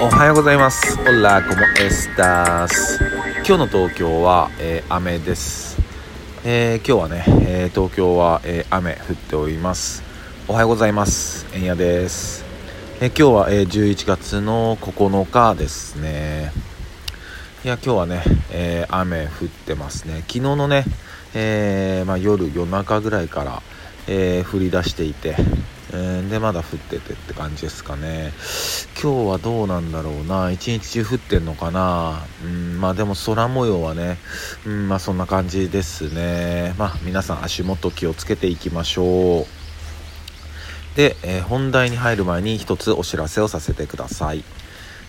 おはようございます。オラコモエスタス。今日の東京は、えー、雨です、えー、今日はね、えー東京は、えー雨降っております。おはようございます。えんやです、えー今日は、えー11月の9日ですね。いや今日はね、えー雨降ってますね。昨日のね、えーまあ、夜夜中ぐらいから、えー降り出していて、えーでまだ降っててって感じですかね。今日はどうなんだろうな。一日中降ってんのかな。うんまあでも空模様はねうんまあそんな感じですね。まあ皆さん足元気をつけていきましょう。で、えー本題に入る前に一つお知らせをさせてください。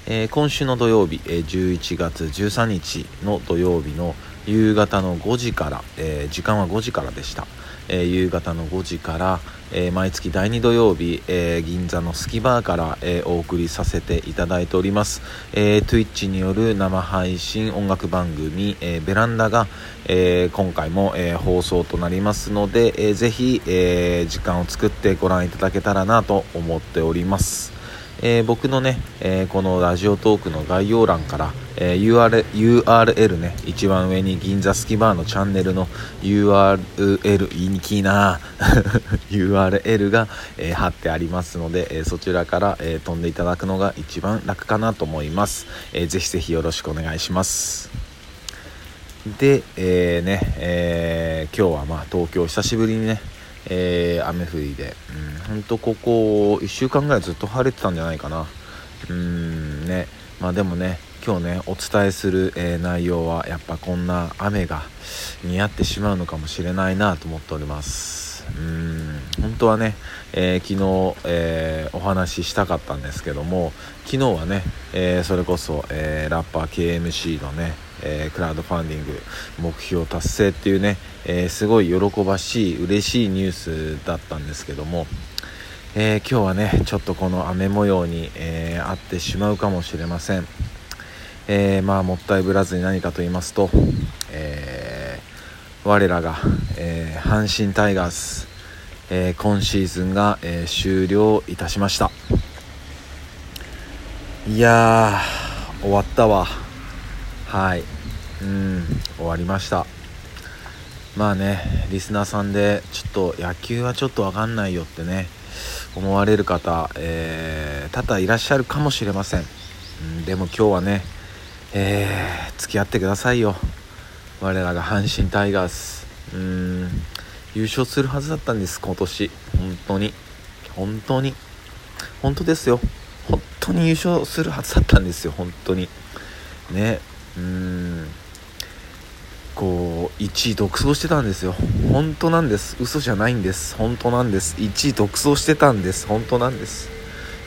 えー今週の土曜日、え11月13日の土曜日の夕方の5時から、えー時間は5時からでした、えー夕方の5時から、えー毎月第2土曜日、え銀座のスキバーから、えお送りさせていただいております、え Twitch による生配信音楽番組、えベランダが、え今回も、え放送となりますので、えーぜひ、え時間を作ってご覧いただけたらなと思っております。え僕のね、えこのラジオトークの概要欄から、えー URL, URL ね。一番上に銀座スキバーのチャンネルの URL いにきいな。URL が、えー貼ってありますので、えーそちらから、え飛んでいただくのが一番楽かなと思います、えーぜひぜひよろしくお願いします。で、えーね、え今日はまあ東京久しぶりにね、え雨降りで、うん、ほんとここ1週間ぐらいずっと晴れてたんじゃないかな。うんね。まあでもね今日ねお伝えする、えー内容はやっぱこんな雨が似合ってしまうのかもしれないなと思っております。うん。本当はね、えー昨日、えーお話ししたかったんですけども昨日はね、えそれこそ、えラッパー KMC のね、えークラウドファンディング目標達成っていうね、えーすごい喜ばしい嬉しいニュースだったんですけども、えー今日はねちょっとこの雨模様に、えー合ってしまうかもしれません、えーまあもったいぶらずに何かと言いますと、えー我らが、えー阪神タイガース、え今シーズンが、え終了いたしました。いや終わったわ。はい。うん終わりました。まあねリスナーさんでちょっと野球はちょっと分かんないよってね思われる方、えー多々いらっしゃるかもしれません、うん、でも今日はね、えー付き合ってくださいよ。我らが阪神タイガース。うーん。優勝するはずだったんです今年。本当に。本当に。本当ですよ。本当に優勝するはずだったんですよ。本当に。ね。うん。こう1位独走してたんですよ。本当なんです。嘘じゃないんです。本当なんです。1位独走してたんです。本当なんです。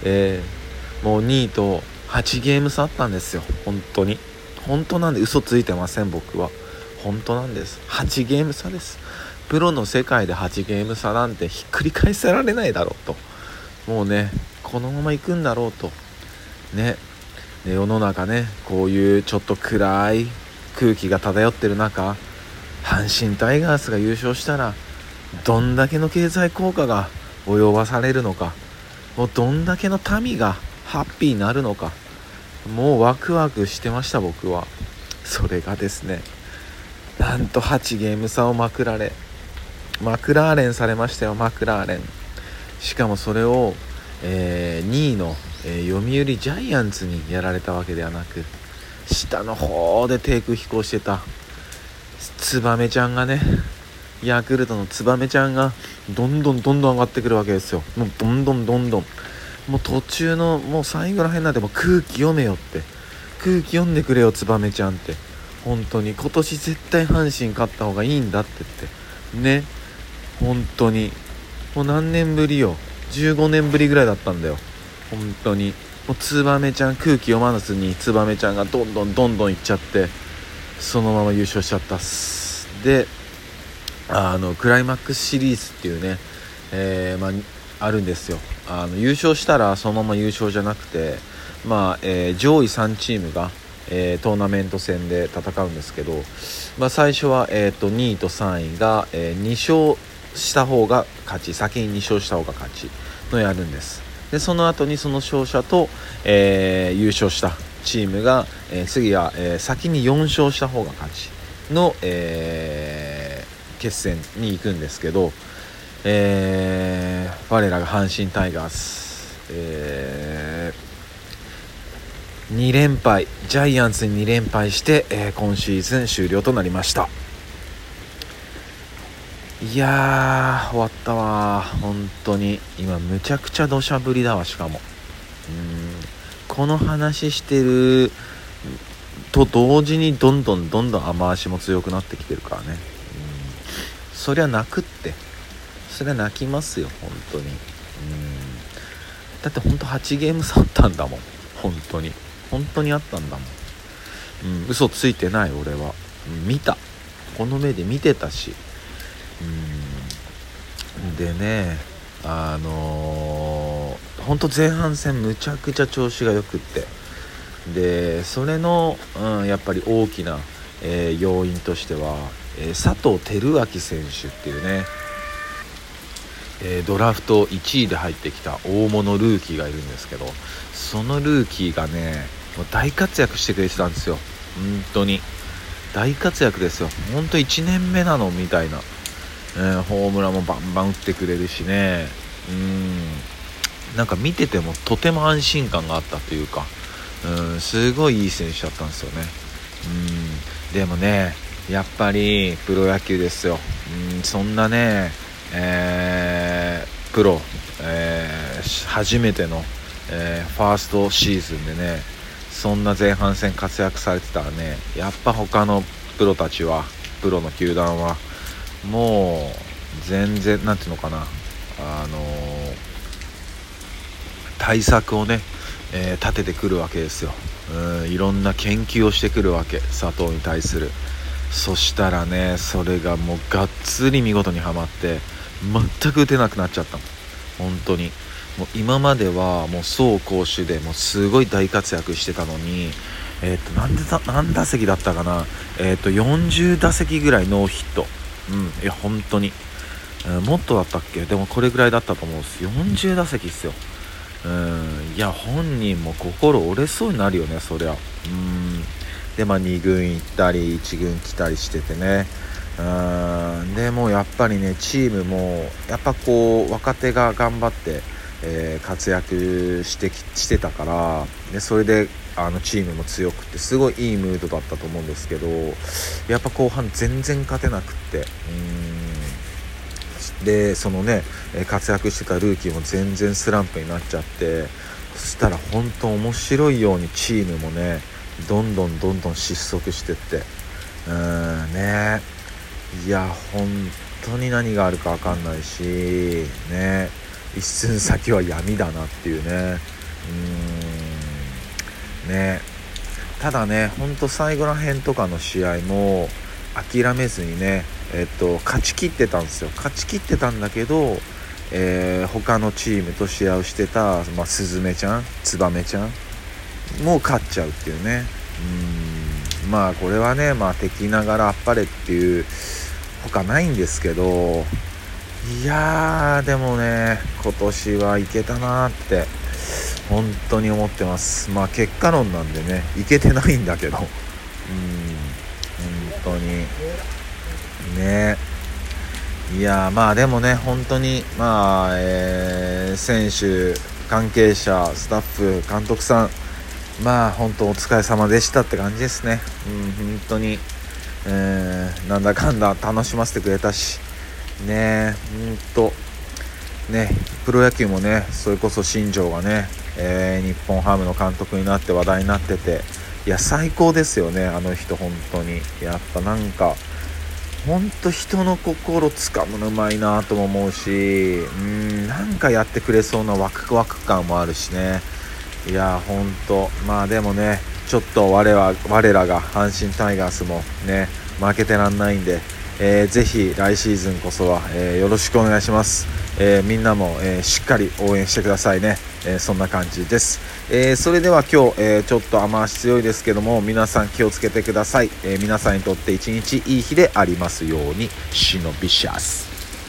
えーもう2位と8ゲーム差あったんですよ。本当に。本当なんで嘘ついてません僕は。本当なんです。8ゲーム差です。プロの世界で8ゲーム差なんてひっくり返せられないだろうと。もうねこのまま行くんだろうと。ね。で世の中ねこういうちょっと暗い空気が漂ってる中阪神タイガースが優勝したらどんだけの経済効果が及ばされるのかもうどんだけの民がハッピーになるのかもうワクワクしてました僕は。それがですね。なんと8ゲーム差をまくられマクラーレンされましたよマクラーレン。しかもそれを、えー2位の、えー読売ジャイアンツにやられたわけではなく下の方で低空飛行してた。ツバメちゃんがねヤクルトのツバメちゃんがどんどんどんどん上がってくるわけですよ。もうどんどんどんどん。もう途中のもう最後らへんになっても空気読めよって。空気読んでくれよツバメちゃんって。本当に。今年絶対阪神勝った方がいいんだって言って。ね。本当に。もう何年ぶりよ。15年ぶりぐらいだったんだよ。本当に。もうツバメちゃん空気読まずにツバメちゃんがどんどんどんどんいっちゃってそのまま優勝しちゃったっす。であのクライマックスシリーズっていうね、えーまあ、あるんですよ。あの優勝したらそのまま優勝じゃなくて、まあえー上位3チームが、えートーナメント戦で戦うんですけど、まあ、最初は、えー、と2位と3位が、え2勝した方が勝ち先に2勝した方が勝ちのやるんです。でその後にその勝者と、え、優勝したチームが、え、次は、え、先に4勝した方が勝ちの、え決戦に行くんですけど、え我らが阪神タイガース、え2連敗。ジャイアンツに2連敗して、え今シーズン終了となりました。いやー終わったわ。本当に。今むちゃくちゃ土砂降りだわしかも。うん。この話してると同時にどんどんどんどん雨足も強くなってきてるからね。うん。そりゃ泣くって。そりゃ泣きますよ本当に。うん。だって本当8ゲーム差あったんだもん。本当に。本当にあったんだもん。うん。嘘ついてない俺は、うん、見た。この目で見てたし。うん。でねあのー、ほんと前半戦むちゃくちゃ調子がよくって。でそれの、うん、やっぱり大きな、えー、要因としては、えー、佐藤輝明選手っていうね、え、ドラフト1位で入ってきた大物ルーキーがいるんですけどそのルーキーがねもう大活躍してくれてたんですよ。本当に。大活躍ですよ。本当1年目なのみたいな。えー、ホームランもバンバン打ってくれるしね。うん。なんか見ててもとても安心感があったというかうんすごいいい選手だったんですよね。うん。でもねやっぱりプロ野球ですよ。うんそんなね、えー、プロ、えー、初めての、えー、ファーストシーズンでねそんな前半戦活躍されてたらねやっぱ他のプロたちはプロの球団はもう全然何ていうのかなあのー、対策をね、えー、立ててくるわけですよ。うんいろんな研究をしてくるわけ佐藤に対する。そしたらねそれがもうがっつり見事にはまって全く打てなくなっちゃったの本当に。もう今まではもう走攻守でもうすごい大活躍してたのにえっ、ー、と何で何打席だったかな。えっ、と40打席ぐらいノーヒット。うん。いや本当に、えー、もっとだったっけ？でもこれぐらいだったと思うんです。40打席っすよ。うん。いや本人も心折れそうになるよねそりゃ。うん。でまあ2軍行ったり1軍来たりしててね。うん。でもやっぱりねチームもやっぱこう若手が頑張って、えー、活躍してしてたからでそれであのチームも強くてすごいいいムードだったと思うんですけどやっぱ後半全然勝てなくってうん。でそのね活躍してたルーキーも全然スランプになっちゃってそしたら本当面白いようにチームもねどんどんどんどん失速してってうんね。いや本当に何があるか分かんないしね。一寸先は闇だなっていうね。うーん。ね。ただねほんと最後ら辺とかの試合も諦めずにねえっと勝ちきってたんですよ。勝ちきってたんだけど、えー、他のチームと試合をしてた、まあ、スズメちゃんツバメちゃんも勝っちゃうっていうね。うん。まあこれはねまあ敵ながらあっぱれっていう他ないんですけどいやーでもね今年はいけたなーって本当に思ってます。まあ結果論なんでねいけてないんだけど。うん本当に。ね。いやまあでもね本当にまあ、えー、選手関係者スタッフ監督さんまあ本当お疲れ様でしたって感じですね。うん本当に、えー、なんだかんだ楽しませてくれたしね本当ねプロ野球もねそれこそ新庄がねえー、日本ハムの監督になって話題になってていや最高ですよねあの人本当に。やっぱなんか本当人の心つかむのうまいなとも思うしうんなんかやってくれそうなワクワク感もあるしね。いや本当まあでもねちょっと我は我らが阪神タイガースもね負けてらんないんで、えー、ぜひ来シーズンこそは、えー、よろしくお願いします、えー、みんなも、えー、しっかり応援してくださいね。えー、そんな感じです、えー、それでは今日、えー、ちょっと雨足強いですけども皆さん気をつけてください、え皆さんにとって一日いい日でありますように。シノビシャス。